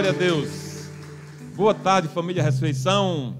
Glória a Deus. Boa tarde, família Ressurreição.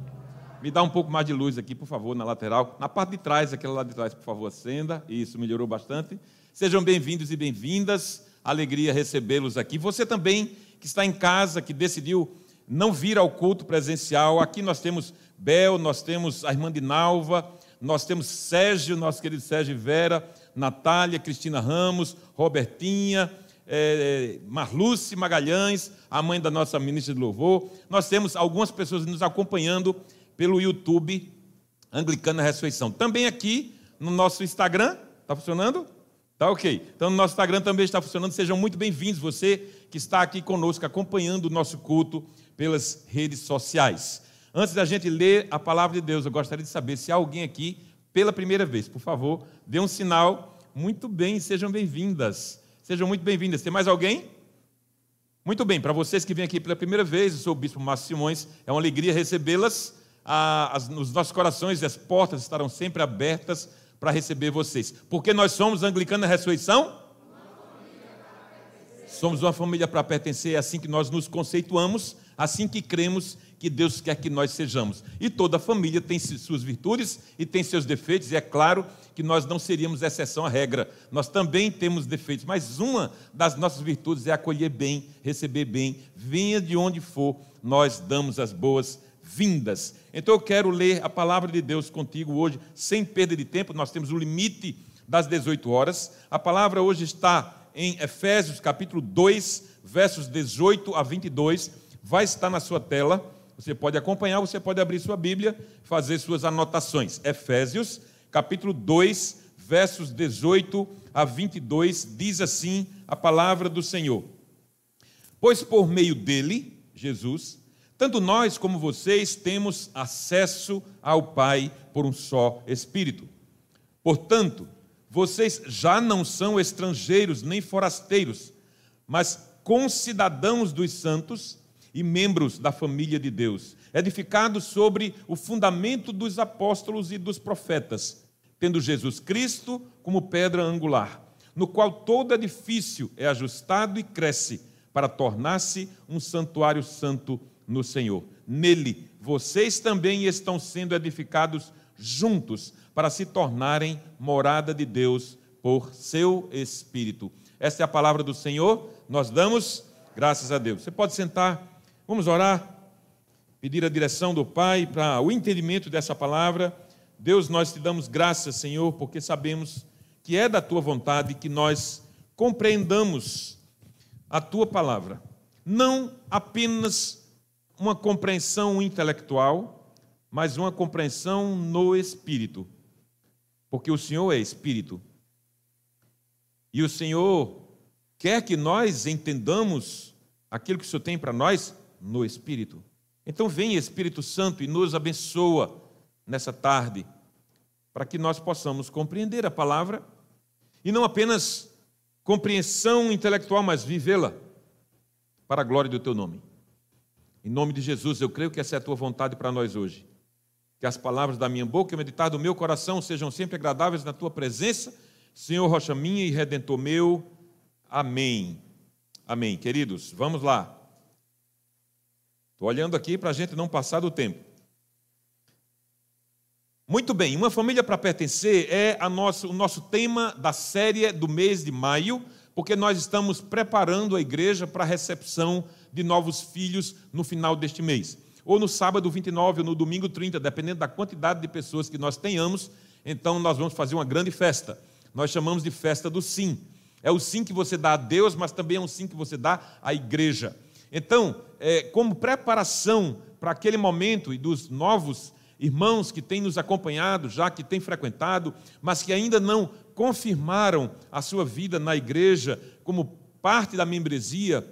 Me dá um pouco mais de luz aqui, por favor, na lateral. Na parte de trás, aquela lá de trás, por favor, acenda. Isso melhorou bastante. Sejam bem-vindos e bem-vindas. Alegria recebê-los aqui. Você também que está em casa, que decidiu não vir ao culto presencial. Aqui nós temos Bel, nós temos a irmã de Nalva, nós temos Sérgio, nosso querido Sérgio Vera, Natália, Cristina Ramos, Robertinha, é, Marluce Magalhães, a mãe da nossa ministra de louvor. Nós temos algumas pessoas nos acompanhando pelo YouTube Anglicana Ressurreição. Também aqui no nosso Instagram, está funcionando? Tá ok. Então, no nosso Instagram também está funcionando. Sejam muito bem-vindos, você que está aqui conosco, acompanhando o nosso culto pelas redes sociais. Antes da gente ler a palavra de Deus, eu gostaria de saber se há alguém aqui pela primeira vez. Por favor, dê um sinal. Muito bem, sejam bem-vindas. Sejam muito bem-vindas. Tem mais alguém? Muito bem, para vocês que vêm aqui pela primeira vez, eu sou o Bispo Márcio Simões, é uma alegria recebê-las. Ah, nos nossos corações e as portas estarão sempre abertas para receber vocês. Porque nós somos Anglicana Ressurreição? Somos uma família para pertencer, é assim que nós nos conceituamos, assim que cremos que Deus quer que nós sejamos. E toda família tem suas virtudes e tem seus defeitos, e é claro que nós não seríamos exceção à regra. Nós também temos defeitos, mas uma das nossas virtudes é acolher bem, receber bem, venha de onde for, nós damos as boas vindas. Então eu quero ler a palavra de Deus contigo hoje, sem perda de tempo, nós temos o limite das 18 horas. A palavra hoje está em Efésios capítulo 2, versos 18 a 22, vai estar na sua tela. Você pode acompanhar, você pode abrir sua Bíblia, fazer suas anotações. Efésios, capítulo 2, versos 18 a 22, diz assim a palavra do Senhor: Pois por meio dele, Jesus, tanto nós como vocês temos acesso ao Pai por um só Espírito. Portanto, vocês já não são estrangeiros nem forasteiros, mas concidadãos dos santos e membros da família de Deus, edificados sobre o fundamento dos apóstolos e dos profetas, tendo Jesus Cristo como pedra angular, no qual todo edifício é ajustado e cresce para tornar-se um santuário santo no Senhor. Nele, vocês também estão sendo edificados juntos para se tornarem morada de Deus por seu Espírito. Esta é a palavra do Senhor, nós damos graças a Deus. Você pode sentar Vamos orar, pedir a direção do Pai para o entendimento dessa palavra. Deus, nós te damos graças, Senhor, porque sabemos que é da tua vontade que nós compreendamos a tua palavra. Não apenas uma compreensão intelectual, mas uma compreensão no espírito. Porque o Senhor é espírito. E o Senhor quer que nós entendamos aquilo que o Senhor tem para nós no Espírito. Então, vem Espírito Santo e nos abençoa nessa tarde, para que nós possamos compreender a palavra e não apenas compreensão intelectual, mas vivê-la para a glória do teu nome. Em nome de Jesus, eu creio que essa é a tua vontade para nós hoje. Que as palavras da minha boca e o meditar do meu coração sejam sempre agradáveis na tua presença, Senhor, rocha minha e redentor meu. Amém. Amém. Queridos, vamos lá. Estou olhando aqui para a gente não passar do tempo. Muito bem, uma família para pertencer é nosso, o nosso tema da série do mês de maio, porque nós estamos preparando a igreja para a recepção de novos filhos no final deste mês. Ou no sábado 29 ou no domingo 30, dependendo da quantidade de pessoas que nós tenhamos, então nós vamos fazer uma grande festa. Nós chamamos de festa do sim. É o sim que você dá a Deus, mas também é um sim que você dá à igreja. Então, é, como preparação para aquele momento e dos novos irmãos que têm nos acompanhado, já que têm frequentado, mas que ainda não confirmaram a sua vida na igreja como parte da membresia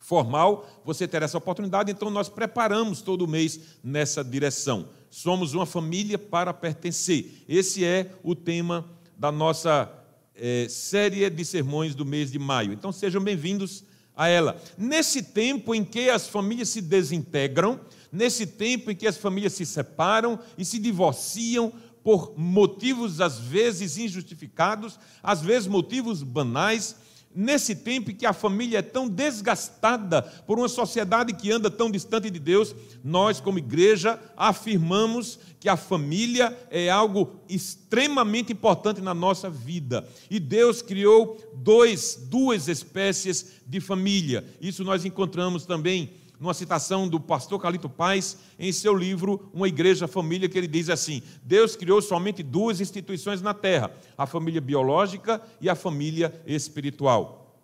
formal, você terá essa oportunidade, então nós preparamos todo mês nessa direção. Somos uma família para pertencer. Esse é o tema da nossa é, série de sermões do mês de maio. Então sejam bem-vindos a ela. Nesse tempo em que as famílias se desintegram, nesse tempo em que as famílias se separam e se divorciam por motivos às vezes injustificados, às vezes motivos banais, nesse tempo que a família é tão desgastada por uma sociedade que anda tão distante de Deus, nós, como igreja, afirmamos que a família é algo extremamente importante na nossa vida. E Deus criou dois, duas espécies de família. Isso nós encontramos também numa citação do pastor Calito Paz, em seu livro Uma Igreja Família, que ele diz assim: Deus criou somente duas instituições na terra, a família biológica e a família espiritual,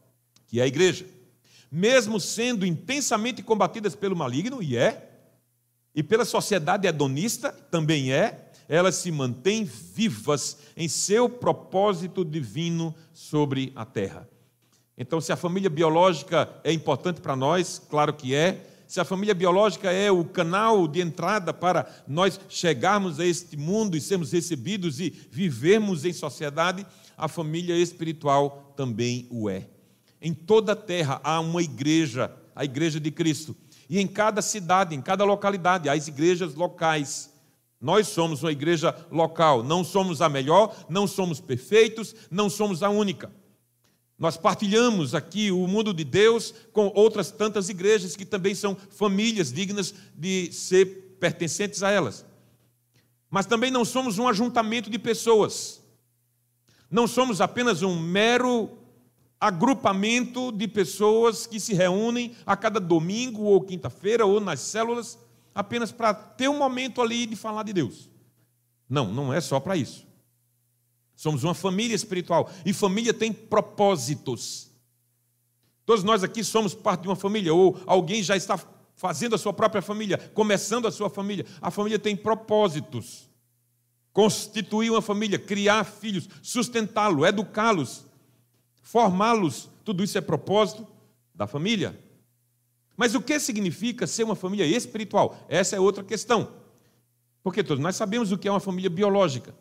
que é a igreja. Mesmo sendo intensamente combatidas pelo maligno, e é, e pela sociedade hedonista, também é, elas se mantêm vivas em seu propósito divino sobre a terra. Então, se a família biológica é importante para nós, claro que é. Se a família biológica é o canal de entrada para nós chegarmos a este mundo e sermos recebidos e vivermos em sociedade, a família espiritual também o é. Em toda a terra há uma igreja, a igreja de Cristo. E em cada cidade, em cada localidade, há as igrejas locais. Nós somos uma igreja local, não somos a melhor, não somos perfeitos, não somos a única. Nós partilhamos aqui o mundo de Deus com outras tantas igrejas que também são famílias dignas de ser pertencentes a elas. Mas também não somos um ajuntamento de pessoas. Não somos apenas um mero agrupamento de pessoas que se reúnem a cada domingo ou quinta-feira ou nas células apenas para ter um momento ali de falar de Deus. Não, não é só para isso. Somos uma família espiritual. E família tem propósitos. Todos nós aqui somos parte de uma família, ou alguém já está fazendo a sua própria família, começando a sua família. A família tem propósitos. Constituir uma família, criar filhos, sustentá-los, educá-los, formá-los, tudo isso é propósito da família. Mas o que significa ser uma família espiritual? Essa é outra questão. Porque todos nós sabemos o que é uma família biológica.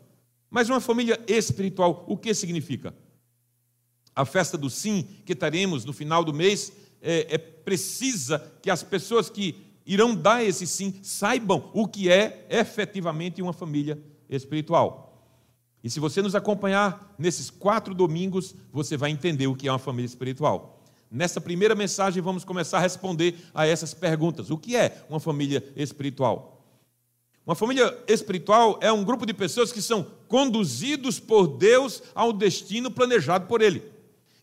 Mas uma família espiritual, o que significa? A festa do sim, que teremos no final do mês, é, é precisa que as pessoas que irão dar esse sim saibam o que é efetivamente uma família espiritual. E se você nos acompanhar nesses quatro domingos, você vai entender o que é uma família espiritual. Nessa primeira mensagem, vamos começar a responder a essas perguntas: o que é uma família espiritual? Uma família espiritual é um grupo de pessoas que são conduzidos por Deus ao destino planejado por Ele.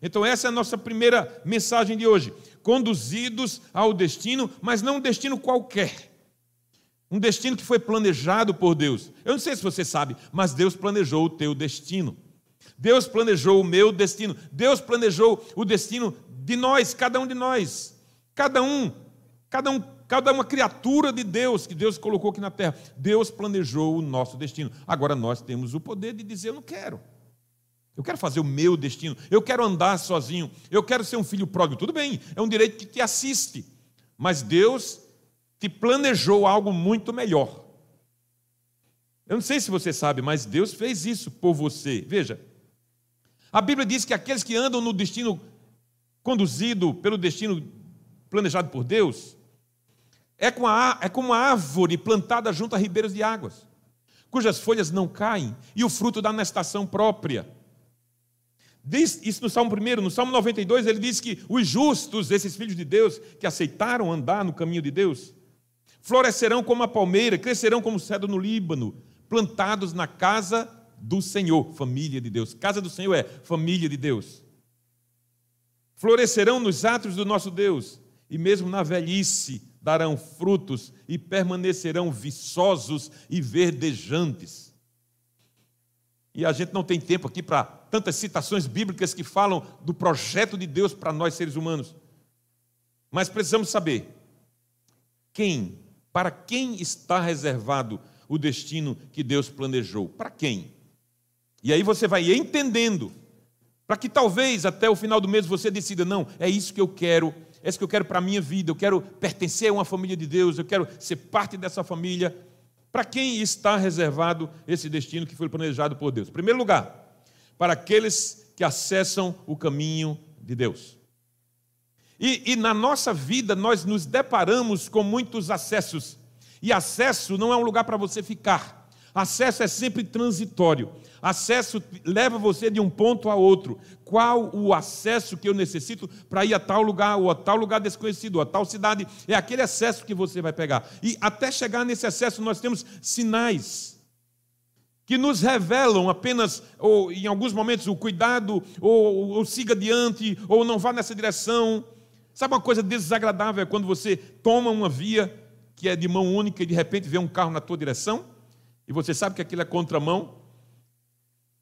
Então, essa é a nossa primeira mensagem de hoje. Conduzidos ao destino, mas não um destino qualquer. Um destino que foi planejado por Deus. Eu não sei se você sabe, mas Deus planejou o teu destino. Deus planejou o meu destino. Deus planejou o destino de nós, cada um de nós. Cada um, cada um cada uma criatura de Deus que Deus colocou aqui na terra. Deus planejou o nosso destino. Agora nós temos o poder de dizer: Eu não quero. Eu quero fazer o meu destino. Eu quero andar sozinho. Eu quero ser um filho pródigo. Tudo bem, é um direito que te assiste. Mas Deus te planejou algo muito melhor. Eu não sei se você sabe, mas Deus fez isso por você. Veja, a Bíblia diz que aqueles que andam no destino conduzido pelo destino planejado por Deus, é como, a, é como uma árvore plantada junto a ribeiros de águas, cujas folhas não caem e o fruto dá na estação própria. Diz isso no Salmo 1, no Salmo 92, ele diz que os justos, esses filhos de Deus, que aceitaram andar no caminho de Deus, florescerão como a palmeira, crescerão como o cedro no Líbano, plantados na casa do Senhor, família de Deus. Casa do Senhor é família de Deus. Florescerão nos atos do nosso Deus, e mesmo na velhice darão frutos e permanecerão viçosos e verdejantes. E a gente não tem tempo aqui para tantas citações bíblicas que falam do projeto de Deus para nós seres humanos. Mas precisamos saber quem, para quem está reservado o destino que Deus planejou? Para quem? E aí você vai entendendo, para que talvez até o final do mês você decida: não, é isso que eu quero é isso que eu quero para a minha vida, eu quero pertencer a uma família de Deus, eu quero ser parte dessa família. Para quem está reservado esse destino que foi planejado por Deus? Em primeiro lugar, para aqueles que acessam o caminho de Deus. E, e, na nossa vida nós nos deparamos com muitos acessos. E acesso não é um lugar para você ficar. Acesso é sempre transitório. Acesso leva você de um ponto a outro. Qual o acesso que eu necessito para ir a tal lugar, ou a tal lugar desconhecido, ou a tal cidade? É aquele acesso que você vai pegar. E até chegar nesse acesso, nós temos sinais que nos revelam apenas, ou em alguns momentos, o cuidado, ou, ou siga adiante, ou não vá nessa direção. Sabe uma coisa desagradável é quando você toma uma via que é de mão única e de repente vê um carro na tua direção, e você sabe que aquilo é contramão,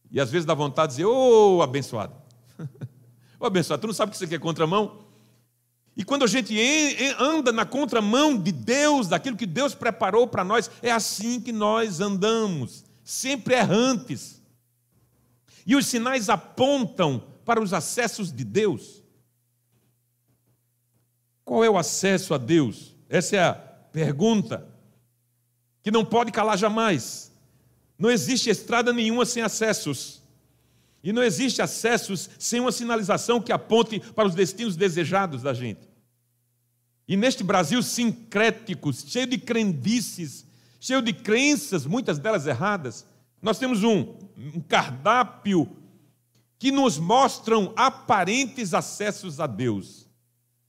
e às vezes dá vontade de dizer, ô oh, abençoado, ô oh, abençoado, tu não sabe que isso aqui é contramão? E quando a gente anda na contramão de Deus, daquilo que Deus preparou para nós, é assim que nós andamos sempre errantes. E os sinais apontam para os acessos de Deus. Qual é o acesso a Deus? Essa é a pergunta que não pode calar jamais. Não existe estrada nenhuma sem acessos. E não existe acessos sem uma sinalização que aponte para os destinos desejados da gente. E neste Brasil sincrético, cheio de crendices, cheio de crenças, muitas delas erradas. Nós temos um, um cardápio que nos mostram aparentes acessos a Deus.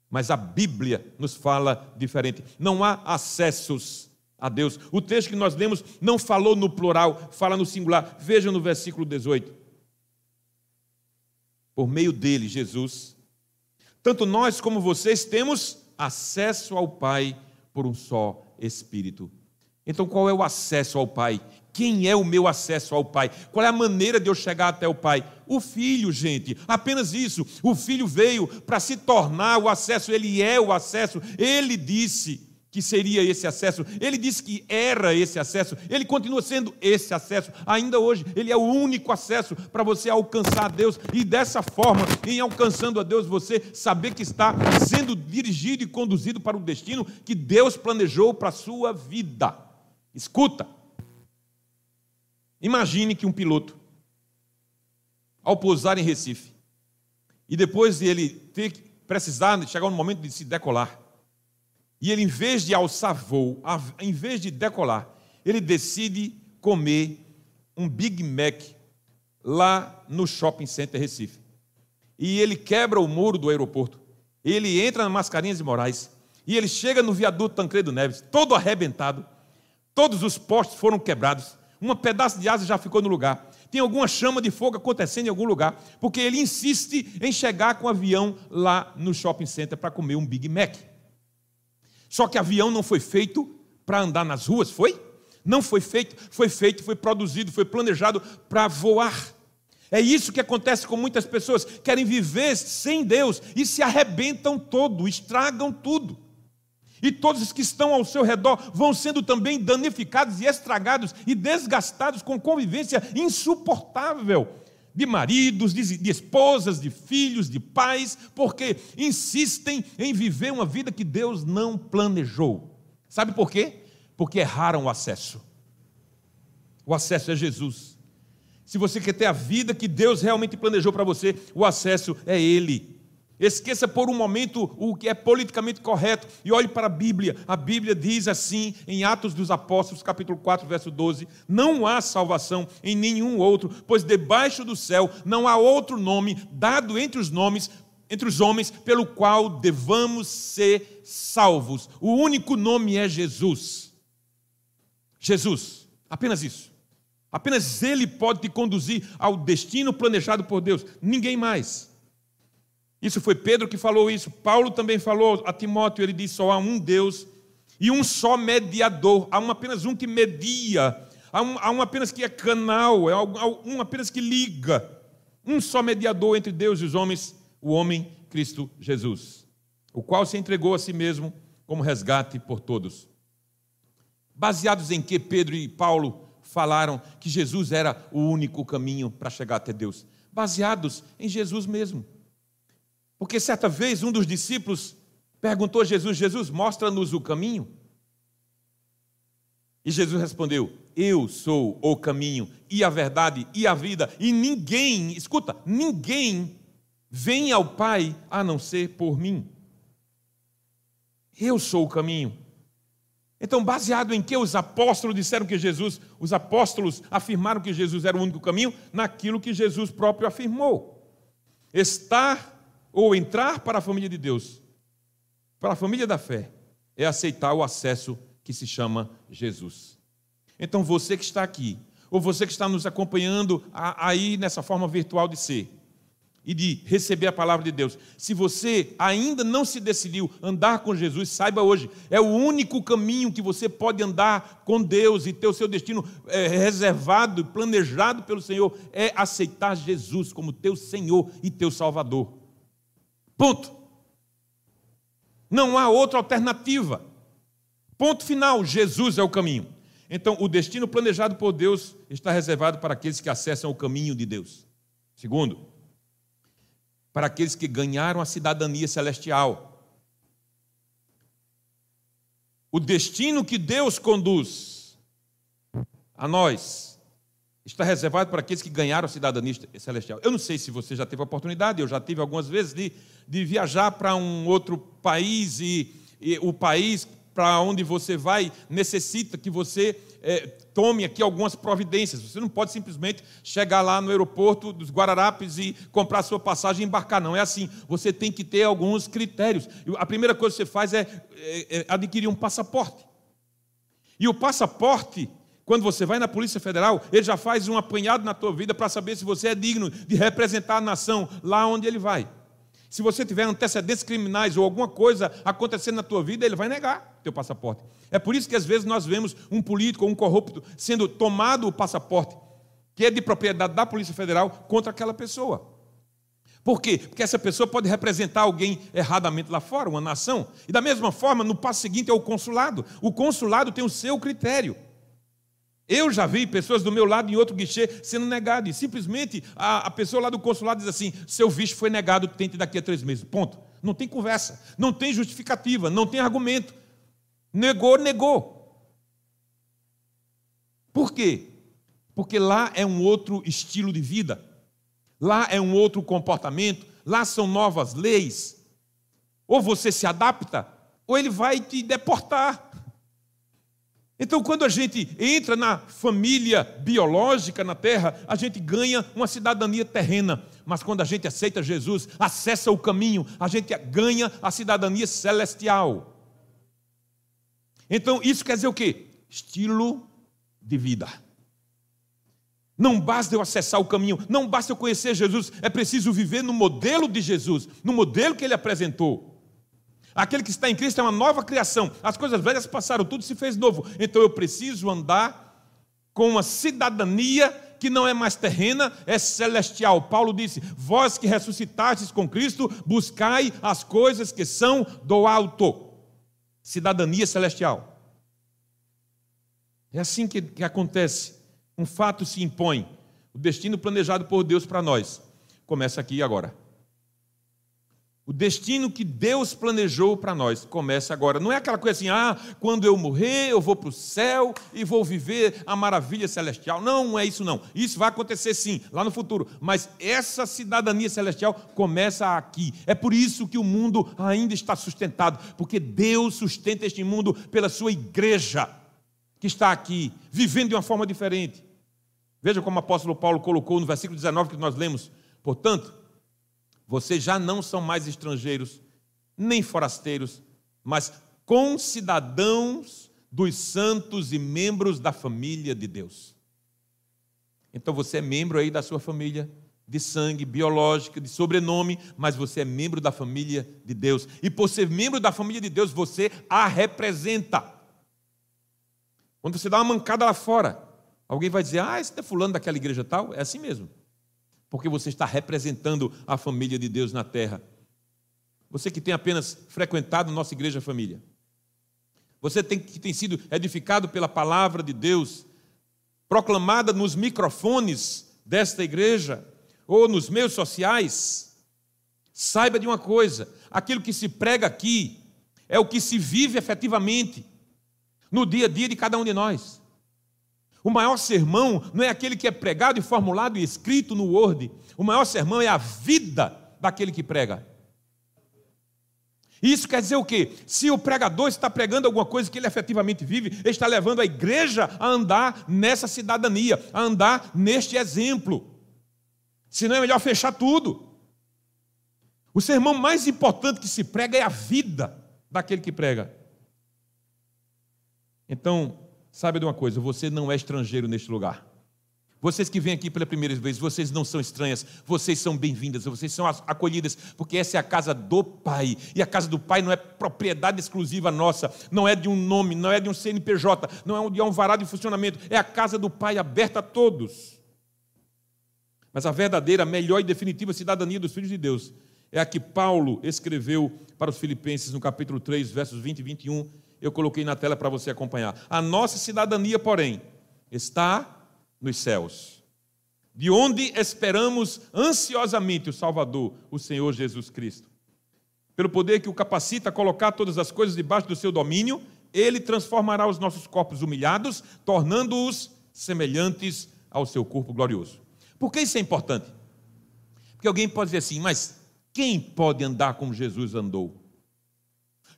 Mas a Bíblia nos fala diferente. Não há acessos a Deus. O texto que nós lemos não falou no plural, fala no singular. Veja no versículo 18. Por meio dele, Jesus, tanto nós como vocês temos acesso ao Pai por um só Espírito. Então, qual é o acesso ao Pai? Quem é o meu acesso ao Pai? Qual é a maneira de eu chegar até o Pai? O Filho, gente, apenas isso. O Filho veio para se tornar o acesso, ele é o acesso. Ele disse que seria esse acesso, ele disse que era esse acesso, ele continua sendo esse acesso, ainda hoje, ele é o único acesso para você alcançar a Deus, e dessa forma, em alcançando a Deus, você saber que está sendo dirigido e conduzido para o destino que Deus planejou para a sua vida. Escuta. Imagine que um piloto, ao pousar em Recife, e depois de ele ter precisado chegar no momento de se decolar, e ele, em vez de alçar voo, em vez de decolar, ele decide comer um Big Mac lá no Shopping Center Recife. E ele quebra o muro do aeroporto. Ele entra na Mascarinhas de Moraes. E ele chega no viaduto Tancredo Neves, todo arrebentado Todos os postes foram quebrados. Um pedaço de asa já ficou no lugar. Tem alguma chama de fogo acontecendo em algum lugar, porque ele insiste em chegar com o avião lá no shopping center para comer um Big Mac. Só que avião não foi feito para andar nas ruas, foi? Não foi feito, foi feito, foi produzido, foi planejado para voar. É isso que acontece com muitas pessoas, querem viver sem Deus e se arrebentam todo, estragam tudo. E todos os que estão ao seu redor vão sendo também danificados e estragados e desgastados com convivência insuportável de maridos, de, de, esposas, de filhos, de pais, porque insistem em viver uma vida que Deus não planejou. Sabe por quê? Porque erraram o acesso. O acesso é Jesus. Se você quer ter a vida que Deus realmente planejou para você, o acesso é Ele. Esqueça por um momento o que é politicamente correto e olhe para a Bíblia. A Bíblia diz assim, em Atos dos Apóstolos, capítulo 4, verso 12: Não há salvação em nenhum outro, pois debaixo do céu não há outro nome dado entre os nomes, entre os homens, pelo qual devamos ser salvos. O único nome é Jesus. Jesus, apenas isso. Apenas Ele pode te conduzir ao destino planejado por Deus, ninguém mais. Isso foi Pedro que falou isso. Paulo também falou a Timóteo, ele disse: só há um Deus e um só mediador. Há um, apenas um que media, há um, há um apenas que é canal, há um apenas que liga. Um só mediador entre Deus e os homens, o homem Cristo Jesus, o qual se entregou a si mesmo como resgate por todos. Baseados em que Pedro e Paulo falaram que Jesus era o único caminho para chegar até Deus? Baseados em Jesus mesmo. Porque certa vez um dos discípulos perguntou a Jesus: Jesus, mostra-nos o caminho. E Jesus respondeu: Eu sou o caminho e a verdade e a vida, e ninguém, escuta, ninguém vem ao Pai a não ser por mim. Eu sou o caminho. Então, baseado em que os apóstolos disseram que Jesus, os apóstolos afirmaram que Jesus era o único caminho, naquilo que Jesus próprio afirmou. Estar ou entrar para a família de Deus, para a família da fé, é aceitar o acesso que se chama Jesus. Então, você que está aqui, ou você que está nos acompanhando aí nessa forma virtual de ser, e de receber a palavra de Deus. Se você ainda não se decidiu andar com Jesus, saiba hoje, é o único caminho que você pode andar com Deus e ter o seu destino é, reservado, planejado pelo Senhor, é aceitar Jesus como teu Senhor e teu Salvador. Ponto. Não há outra alternativa. Ponto final: Jesus é o caminho. Então, o destino planejado por Deus está reservado para aqueles que acessam o caminho de Deus. Segundo, para aqueles que ganharam a cidadania celestial. O destino que Deus conduz a nós está reservado para aqueles que ganharam a cidadania celestial. Eu não sei se você já teve a oportunidade, eu já tive algumas vezes de, de viajar para um outro país e, e o país para onde você vai necessita que você é, tome aqui algumas providências. Você não pode simplesmente chegar lá no aeroporto dos Guararapes e comprar sua passagem e embarcar. Não é assim. Você tem que ter alguns critérios. A primeira coisa que você faz é, é, é adquirir um passaporte. E o passaporte, quando você vai na Polícia Federal, ele já faz um apanhado na tua vida para saber se você é digno de representar a nação lá onde ele vai. Se você tiver antecedentes criminais ou alguma coisa acontecendo na tua vida, ele vai negar teu passaporte. É por isso que às vezes nós vemos um político ou um corrupto sendo tomado o passaporte, que é de propriedade da Polícia Federal, contra aquela pessoa. Por quê? Porque essa pessoa pode representar alguém erradamente lá fora, uma nação. E da mesma forma, no passo seguinte é o consulado. O consulado tem o seu critério. Eu já vi pessoas do meu lado em outro guichê sendo negado. E simplesmente a, a pessoa lá do consulado diz assim: seu visto foi negado, tente daqui a três meses. Ponto. Não tem conversa, não tem justificativa, não tem argumento. Negou, negou. Por quê? Porque lá é um outro estilo de vida, lá é um outro comportamento, lá são novas leis. Ou você se adapta, ou ele vai te deportar. Então, quando a gente entra na família biológica na terra, a gente ganha uma cidadania terrena. Mas quando a gente aceita Jesus, acessa o caminho, a gente ganha a cidadania celestial. Então, isso quer dizer o quê? Estilo de vida. Não basta eu acessar o caminho, não basta eu conhecer Jesus, é preciso viver no modelo de Jesus, no modelo que ele apresentou. Aquele que está em Cristo é uma nova criação. As coisas velhas passaram, tudo se fez novo. Então eu preciso andar com uma cidadania que não é mais terrena, é celestial. Paulo disse: Vós que ressuscitastes com Cristo, buscai as coisas que são do alto. Cidadania celestial. É assim que, que acontece. Um fato se impõe. O destino planejado por Deus para nós começa aqui agora. O destino que Deus planejou para nós começa agora. Não é aquela coisa assim, ah, quando eu morrer, eu vou para o céu e vou viver a maravilha celestial. Não, não é isso não. Isso vai acontecer sim, lá no futuro. Mas essa cidadania celestial começa aqui. É por isso que o mundo ainda está sustentado, porque Deus sustenta este mundo pela sua igreja, que está aqui, vivendo de uma forma diferente. Veja como o apóstolo Paulo colocou no versículo 19 que nós lemos. Portanto, vocês já não são mais estrangeiros, nem forasteiros, mas concidadãos dos santos e membros da família de Deus. Então você é membro aí da sua família, de sangue, biológica, de sobrenome, mas você é membro da família de Deus. E por ser membro da família de Deus, você a representa. Quando você dá uma mancada lá fora, alguém vai dizer: Ah, esse é fulano daquela igreja tal? É assim mesmo porque você está representando a família de Deus na terra. Você que tem apenas frequentado nossa igreja família. Você tem, que tem sido edificado pela palavra de Deus, proclamada nos microfones desta igreja ou nos meios sociais. Saiba de uma coisa: aquilo que se prega aqui é o que se vive efetivamente no dia a dia de cada um de nós. O maior sermão não é aquele que é pregado e formulado e escrito no Word. O maior sermão é a vida daquele que prega. Isso quer dizer o quê? Se o pregador está pregando alguma coisa que ele efetivamente vive, ele está levando a igreja a andar nessa cidadania, a andar neste exemplo. Senão é melhor fechar tudo. O sermão mais importante que se prega é a vida daquele que prega. Então, sabe de uma coisa, você não é estrangeiro neste lugar. Vocês que vêm aqui pela primeira vez, vocês não são estranhas, vocês são bem-vindas, vocês são acolhidas, porque essa é a casa do Pai. E a casa do Pai não é propriedade exclusiva nossa, não é de um nome, não é de um CNPJ, não é de um varado de funcionamento, é a casa do Pai aberta a todos. Mas a verdadeira, melhor e definitiva cidadania dos filhos de Deus é a que Paulo escreveu para os Filipenses no capítulo 3, versos 20 e 21. Eu coloquei na tela para você acompanhar. A nossa cidadania, porém, está nos céus, de onde esperamos ansiosamente o Salvador, o Senhor Jesus Cristo. Pelo poder que o capacita a colocar todas as coisas debaixo do seu domínio, ele transformará os nossos corpos humilhados, tornando-os semelhantes ao seu corpo glorioso. Por que isso é importante? Porque alguém pode dizer assim, mas quem pode andar como Jesus andou?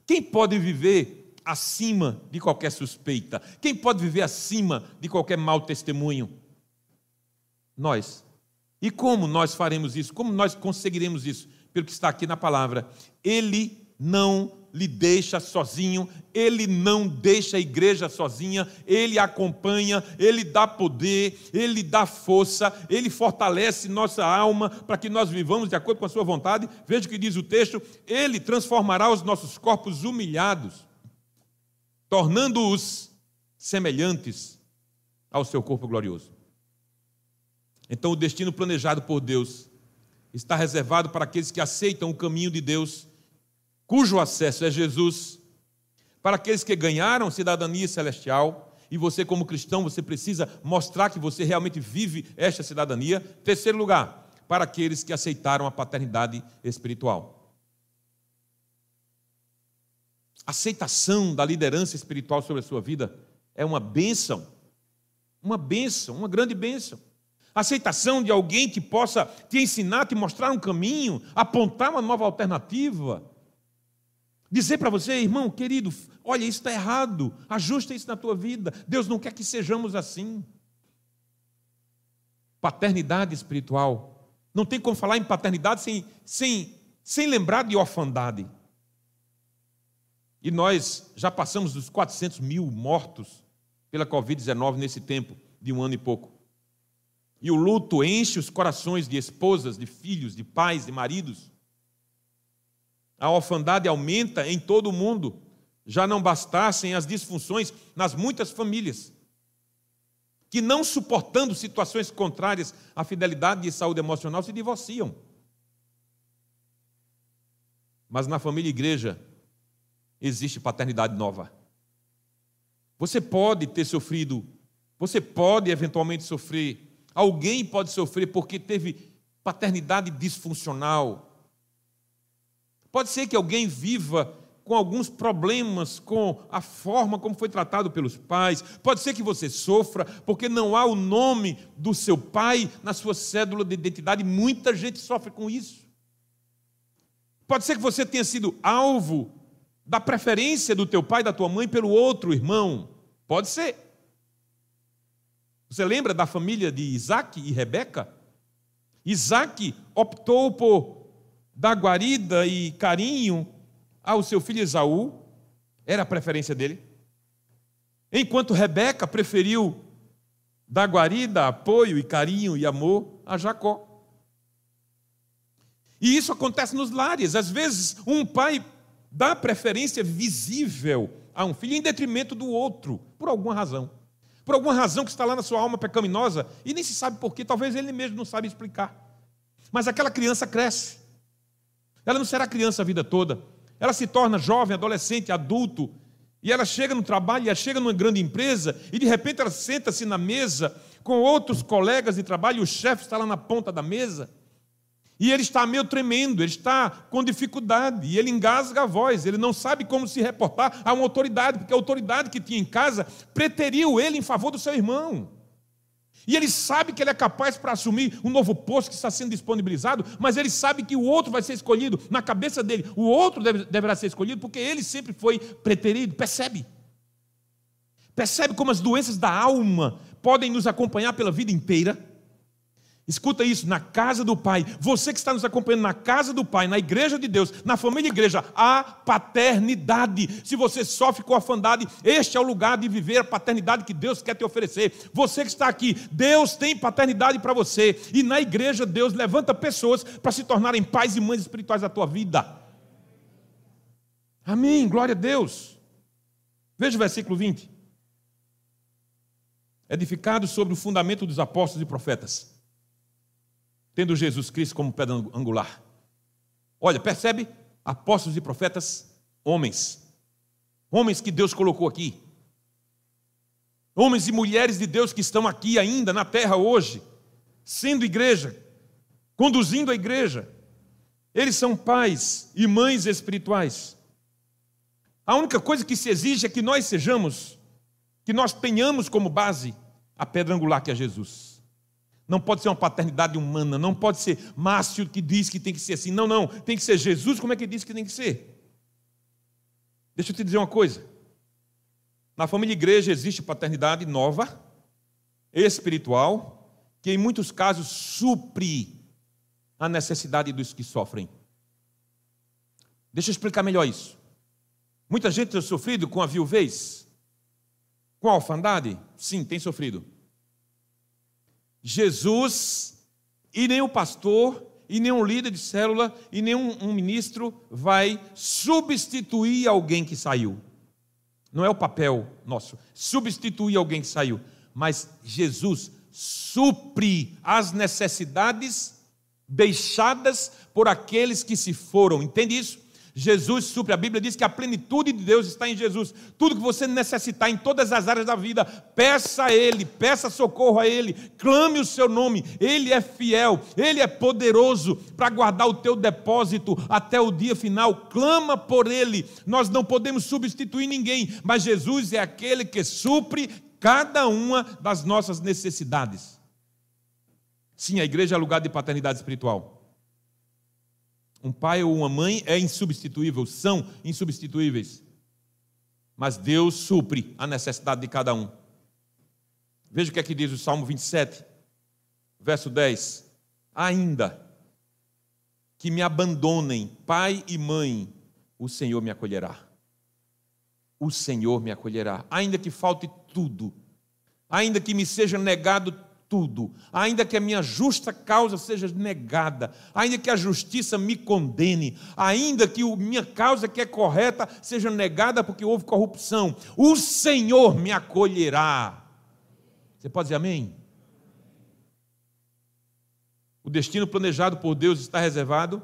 Quem pode viver acima de qualquer suspeita? Quem pode viver acima de qualquer mau testemunho? Nós. E como nós faremos isso? Como nós conseguiremos isso? Pelo que está aqui na palavra. Ele não lhe deixa sozinho, ele não deixa a igreja sozinha, ele acompanha, ele dá poder, ele dá força, ele fortalece nossa alma para que nós vivamos de acordo com a sua vontade. Veja o que diz o texto: ele transformará os nossos corpos humilhados tornando-os semelhantes ao seu corpo glorioso. Então, o destino planejado por Deus está reservado para aqueles que aceitam o caminho de Deus, cujo acesso é Jesus, para aqueles que ganharam cidadania celestial, e você, como cristão, você precisa mostrar que você realmente vive esta cidadania. Terceiro lugar, para aqueles que aceitaram a paternidade espiritual. Aceitação da liderança espiritual sobre a sua vida é uma bênção. Uma bênção, uma grande bênção. Aceitação de alguém que possa te ensinar, te mostrar um caminho, apontar uma nova alternativa. Dizer para você, irmão, querido, olha, isso está errado, ajusta isso na tua vida. Deus não quer que sejamos assim. Paternidade espiritual. Não tem como falar em paternidade sem, sem, sem lembrar de orfandade. E nós já passamos dos 400 mil mortos pela Covid-19 nesse tempo de um ano e pouco. E o luto enche os corações de esposas, de filhos, de pais, de maridos. A orfandade aumenta em todo o mundo. Já não bastassem as disfunções nas muitas famílias, que não suportando situações contrárias à fidelidade e saúde emocional se divorciam. Mas na família igreja, existe paternidade nova. Você pode ter sofrido, você pode eventualmente sofrer, alguém pode sofrer porque teve paternidade disfuncional. Pode ser que alguém viva com alguns problemas com a forma como foi tratado pelos pais. Pode ser que você sofra porque não há o nome do seu pai na sua cédula de identidade. Muita gente sofre com isso. Pode ser que você tenha sido alvo da preferência do teu pai, da tua mãe pelo outro irmão. Pode ser. Você lembra da família de Isaac e Rebeca? Isaac optou por dar guarida e carinho ao seu filho Esaú, era a preferência dele. Enquanto Rebeca preferiu dar guarida, apoio e carinho e amor a Jacó. E isso acontece nos lares. Às vezes, um pai dá preferência visível a um filho em detrimento do outro, por alguma razão. Por alguma razão que está lá na sua alma pecaminosa e nem se sabe por quê, talvez ele mesmo não sabe explicar. Mas aquela criança cresce. Ela não será criança a vida toda. Ela se torna jovem, adolescente, adulto, e ela chega no trabalho, ela chega numa grande empresa, e de repente ela senta-se na mesa com outros colegas de trabalho, e o chefe está lá na ponta da mesa. E ele está meio tremendo, ele está com dificuldade, e ele engasga a voz, ele não sabe como se reportar a uma autoridade, porque a autoridade que tinha em casa preteriu ele em favor do seu irmão. E ele sabe que ele é capaz para assumir um novo posto que está sendo disponibilizado, mas ele sabe que o outro vai ser escolhido na cabeça dele. O outro deve, deverá ser escolhido porque ele sempre foi preterido. Percebe? Percebe como as doenças da alma podem nos acompanhar pela vida inteira? Escuta isso, na casa do Pai, você que está nos acompanhando na casa do Pai, na igreja de Deus, na família igreja, há paternidade. Se você sofre com orfandade, este é o lugar de viver a paternidade que Deus quer te oferecer. Você que está aqui, Deus tem paternidade para você. E na igreja, Deus levanta pessoas para se tornarem pais e mães espirituais da tua vida. Amém, glória a Deus. Veja o versículo 20. Edificado sobre o fundamento dos apóstolos e profetas tendo Jesus Cristo como pedra angular. Olha, percebe? Apóstolos e profetas, homens. Homens que Deus colocou aqui. Homens e mulheres de Deus que estão aqui ainda na terra hoje, sendo igreja, conduzindo a igreja. Eles são pais e mães espirituais. A única coisa que se exige é que nós sejamos, que nós tenhamos como base a pedra angular que é Jesus. Não pode ser uma paternidade humana, não pode ser Márcio que diz que tem que ser assim. Não, não. Tem que ser Jesus, como é que diz que tem que ser? Deixa eu te dizer uma coisa. Na família igreja existe paternidade nova, espiritual, que em muitos casos supre a necessidade dos que sofrem. Deixa eu explicar melhor isso. Muita gente tem sofrido com a viuvez, com a orfandade? Sim, tem sofrido. Jesus e nem o pastor e nenhum líder de célula e nenhum um ministro vai substituir alguém que saiu. Não é o papel nosso substituir alguém que saiu, mas Jesus supre as necessidades deixadas por aqueles que se foram. Entende isso? Jesus supre. A Bíblia diz que a plenitude de Deus está em Jesus. Tudo que você necessitar em todas as áreas da vida, peça a Ele, peça socorro a Ele, clame o seu nome. Ele é fiel, Ele é poderoso para guardar o teu depósito até o dia final. Clama por Ele. Nós não podemos substituir ninguém, mas Jesus é aquele que supre cada uma das nossas necessidades. Sim, a igreja é lugar de paternidade espiritual. Um pai ou uma mãe é insubstituível, são insubstituíveis. Mas Deus supre a necessidade de cada um. Veja o que é que diz o Salmo 27, verso 10. Ainda que me abandonem pai e mãe, o Senhor me acolherá. O Senhor me acolherá. Ainda que falte tudo, ainda que me seja negado tudo, ainda que a minha justa causa seja negada, ainda que a justiça me condene, ainda que a minha causa que é correta seja negada porque houve corrupção, o Senhor me acolherá. Você pode dizer amém? O destino planejado por Deus está reservado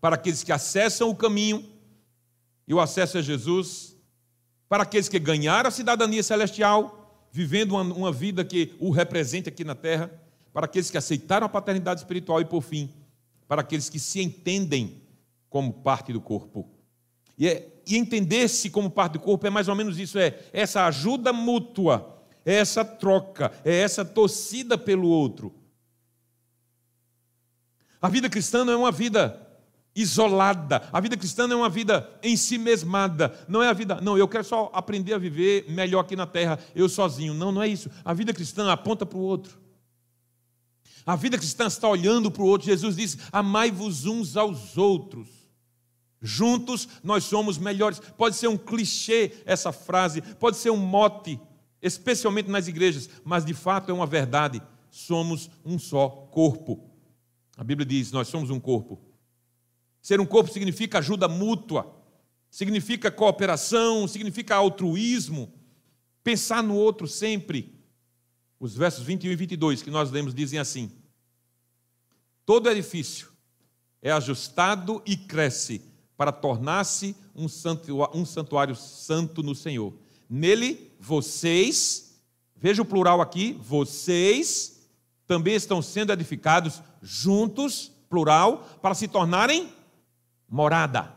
para aqueles que acessam o caminho, e o acesso a Jesus, para aqueles que ganharam a cidadania celestial vivendo uma, uma vida que o represente aqui na terra, para aqueles que aceitaram a paternidade espiritual e, por fim, para aqueles que se entendem como parte do corpo. E, é, e entender-se como parte do corpo é mais ou menos isso: é essa ajuda mútua, é essa troca, é essa torcida pelo outro. A vida cristã não é uma vida isolada. A vida cristã não é uma vida em si mesmada. Não é a vida, não, eu quero só aprender a viver melhor aqui na terra, eu sozinho. Não, não é isso. A vida cristã aponta para o outro. A vida cristã está olhando para o outro. Jesus diz: amai-vos uns aos outros. Juntos nós somos melhores. Pode ser um clichê essa frase, pode ser um mote, especialmente nas igrejas, mas de fato é uma verdade. Somos um só corpo. A Bíblia diz: nós somos um corpo. Ser um corpo significa ajuda mútua, significa cooperação, significa altruísmo, pensar no outro sempre. Os versos 21 e 22 que nós lemos dizem assim: Todo edifício é ajustado e cresce para tornar-se um santuário, um santuário santo no Senhor. Nele, vocês, veja o plural aqui, vocês também estão sendo edificados juntos, plural, para se tornarem morada.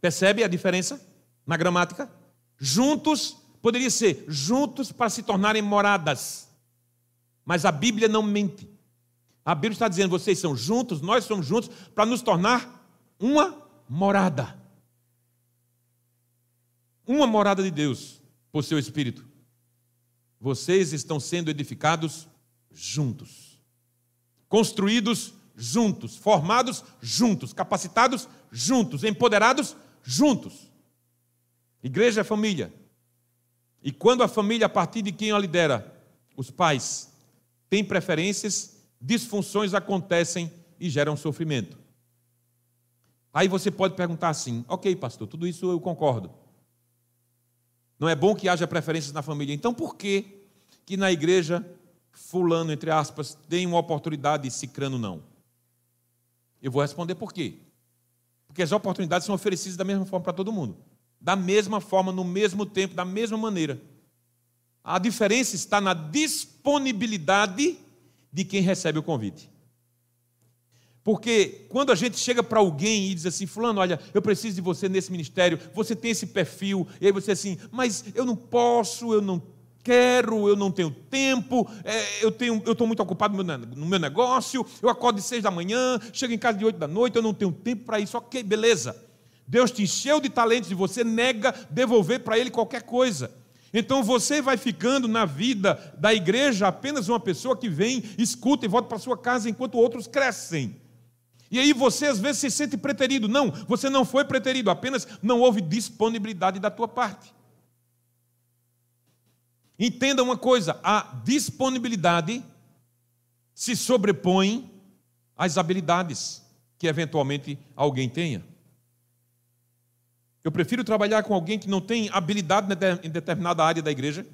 Percebe a diferença na gramática? Juntos, poderia ser juntos para se tornarem moradas. Mas a Bíblia não mente. A Bíblia está dizendo: vocês são juntos, nós somos juntos, para nos tornar uma morada. Uma morada de Deus, por seu Espírito. Vocês estão sendo edificados juntos, construídos juntos, formados juntos, capacitados juntos, empoderados juntos. Igreja é família. E quando a família, a partir de quem a lidera, os pais, tem preferências, disfunções acontecem e geram sofrimento. Aí você pode perguntar assim: ok, pastor, tudo isso eu concordo. Não é bom que haja preferências na família. Então por que que na igreja fulano, entre aspas, tem uma oportunidade e cicrano não? Eu vou responder por quê. Porque as oportunidades são oferecidas da mesma forma para todo mundo. Da mesma forma, no mesmo tempo, da mesma maneira. A diferença está na disponibilidade de quem recebe o convite. Porque quando a gente chega para alguém e diz assim, fulano, olha, eu preciso de você nesse ministério, você tem esse perfil, e aí você assim, mas eu não posso, eu não quero, eu não tenho tempo, é, eu estou muito ocupado no meu negócio, eu acordo de seis da manhã, chego em casa de oito da noite, eu não tenho tempo para isso. Ok, beleza. Deus te encheu de talentos e você nega devolver para Ele qualquer coisa. Então você vai ficando na vida da igreja apenas uma pessoa que vem, escuta e volta para sua casa enquanto outros crescem. E aí você às vezes se sente preterido. Não, você não foi preterido, apenas não houve disponibilidade da tua parte. Entenda uma coisa: a disponibilidade se sobrepõe às habilidades que eventualmente alguém tenha. Eu prefiro trabalhar com alguém que não tem habilidade em determinada área da igreja,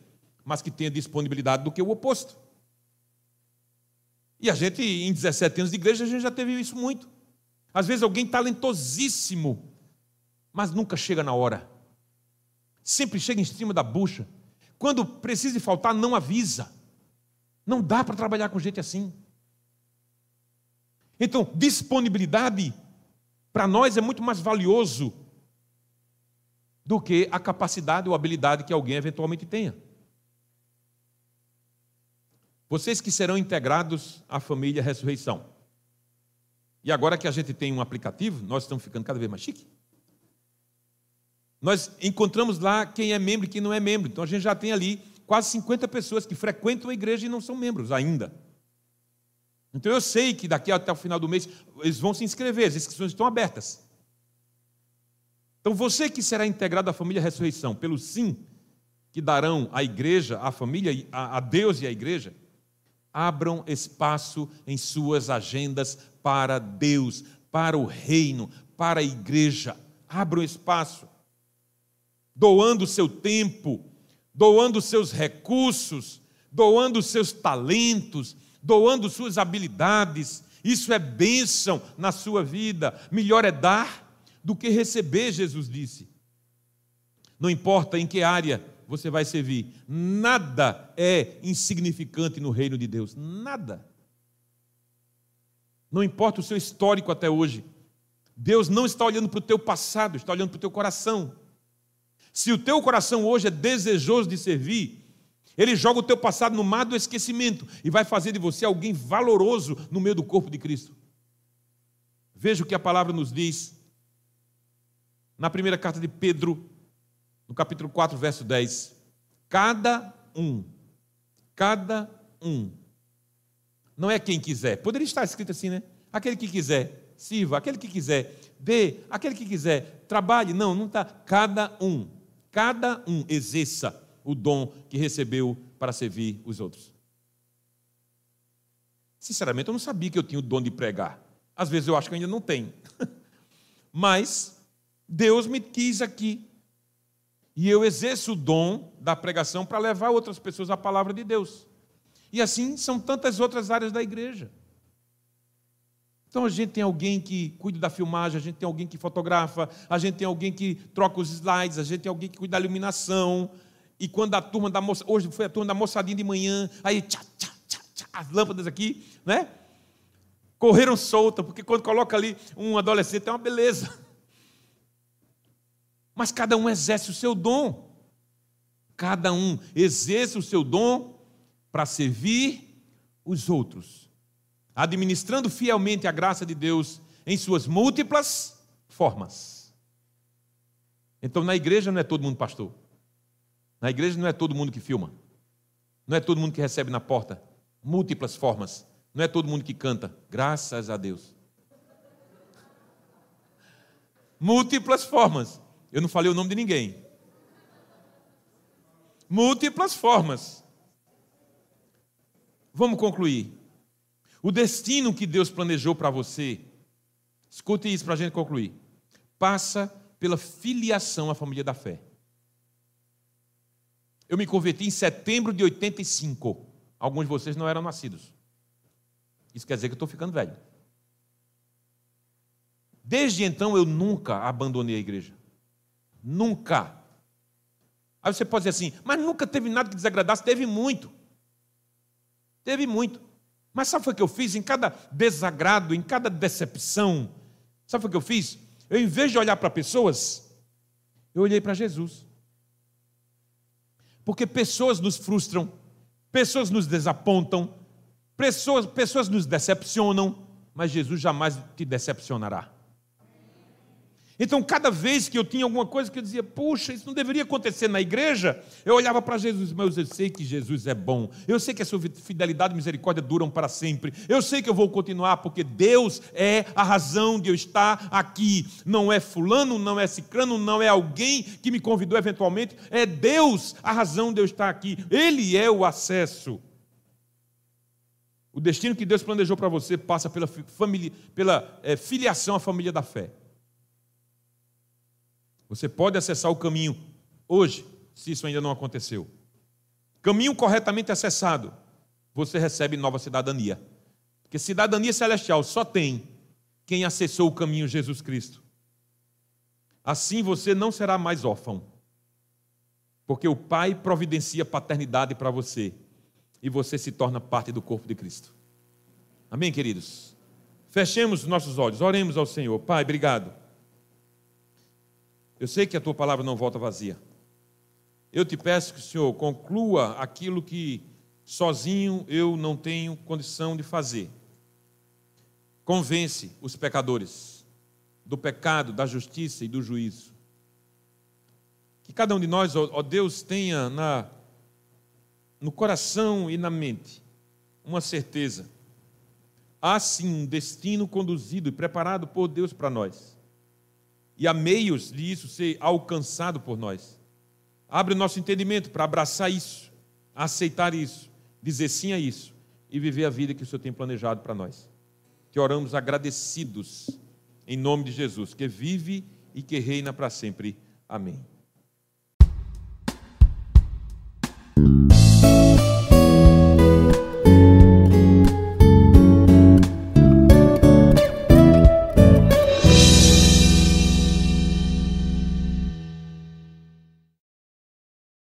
mas que tenha disponibilidade do que o oposto. E a gente, em 17 anos de igreja, a gente já teve isso muito. Às vezes alguém talentosíssimo, mas nunca chega na hora. Sempre chega em cima da bucha. Quando precisa faltar, não avisa. Não dá para trabalhar com gente assim. Então, disponibilidade para nós é muito mais valioso do que a capacidade ou habilidade que alguém eventualmente tenha. Vocês que serão integrados à família Ressurreição. E agora que a gente tem um aplicativo, nós estamos ficando cada vez mais chique. Nós encontramos lá quem é membro e quem não é membro. Então a gente já tem ali quase 50 pessoas que frequentam a igreja e não são membros ainda. Então eu sei que daqui até o final do mês eles vão se inscrever, as inscrições estão abertas. Então você que será integrado à família Ressurreição, pelo sim que darão à igreja, à família, a Deus e à igreja, Abram espaço em suas agendas para Deus, para o reino, para a igreja. Abram espaço. Doando o seu tempo, doando os seus recursos, doando os seus talentos, doando suas habilidades. Isso é bênção na sua vida. Melhor é dar do que receber, Jesus disse. Não importa em que área você vai servir. Nada é insignificante no reino de Deus. Nada. Não importa o seu histórico até hoje. Deus não está olhando para o teu passado, está olhando para o teu coração. Se o teu coração hoje é desejoso de servir, ele joga o teu passado no mar do esquecimento e vai fazer de você alguém valoroso no meio do corpo de Cristo. Veja o que a palavra nos diz na primeira carta de Pedro, no capítulo 4, verso 10. Cada um, cada um, não é quem quiser, poderia estar escrito assim, né? Aquele que quiser, sirva, aquele que quiser, dê, aquele que quiser, trabalhe. Não, não está. Cada um, cada um exerça o dom que recebeu para servir os outros. Sinceramente, eu não sabia que eu tinha o dom de pregar. Às vezes eu acho que ainda não tenho. Mas Deus me quis aqui e eu exerço o dom da pregação para levar outras pessoas à palavra de Deus. E assim são tantas outras áreas da igreja. Então a gente tem alguém que cuida da filmagem, a gente tem alguém que fotografa, a gente tem alguém que troca os slides, a gente tem alguém que cuida da iluminação. E quando a turma da moça, hoje foi a turma da moçadinha de manhã, aí tchá, tchá, tchá, tchá, as lâmpadas aqui, né? Correram solta, porque quando coloca ali um adolescente é uma beleza. Mas cada um exerce o seu dom. Cada um exerce o seu dom para servir, os outros, administrando fielmente a graça de Deus em suas múltiplas formas. Então, na igreja não é todo mundo pastor. Na igreja não é todo mundo que filma. Não é todo mundo que recebe na porta. Múltiplas formas. Não é todo mundo que canta. Graças a Deus. Múltiplas formas. Eu não falei o nome de ninguém. Múltiplas formas. Vamos concluir. O destino que Deus planejou para você, escute isso para a gente concluir, passa pela filiação à família da fé. Eu me converti em setembro de 85. Alguns de vocês não eram nascidos. Isso quer dizer que eu estou ficando velho. Desde então eu nunca abandonei a igreja. Nunca. Aí você pode dizer assim, mas nunca teve nada que desagradasse. Teve muito. Teve muito. Mas sabe o que eu fiz? Em cada desagrado, em cada decepção, sabe o que eu fiz? Eu, em vez de olhar para pessoas, eu olhei para Jesus. Porque pessoas nos frustram, pessoas nos desapontam, pessoas, pessoas nos decepcionam, mas Jesus jamais te decepcionará. Então, cada vez que eu tinha alguma coisa que eu dizia, puxa, isso não deveria acontecer na igreja, eu olhava para Jesus, mas eu sei que Jesus é bom, eu sei que a sua fidelidade e misericórdia duram para sempre, eu sei que eu vou continuar, porque Deus é a razão de eu estar aqui. Não é fulano, não é cicrano, não é alguém que me convidou eventualmente, é Deus a razão de eu estar aqui, Ele é o acesso. O destino que Deus planejou para você passa pela, família, pela é, filiação à família da fé. Você pode acessar o caminho hoje, se isso ainda não aconteceu. Caminho corretamente acessado, você recebe nova cidadania. Porque cidadania celestial só tem quem acessou o caminho Jesus Cristo. Assim você não será mais órfão. Porque o Pai providencia paternidade para você e você se torna parte do corpo de Cristo. Amém, queridos? Fechemos nossos olhos, oremos ao Senhor. Pai, obrigado eu sei que a tua palavra não volta vazia. Eu te peço que o Senhor conclua aquilo que sozinho eu não tenho condição de fazer. Convence os pecadores do pecado, da justiça e do juízo. Que cada um de nós, ó Deus, tenha na, no coração e na mente uma certeza. Há sim um destino conduzido e preparado por Deus para nós e há meios de isso ser alcançado por nós. Abre o nosso entendimento para abraçar isso, aceitar isso, dizer sim a isso e viver a vida que o Senhor tem planejado para nós. Que oramos agradecidos em nome de Jesus, que vive e que reina para sempre. Amém.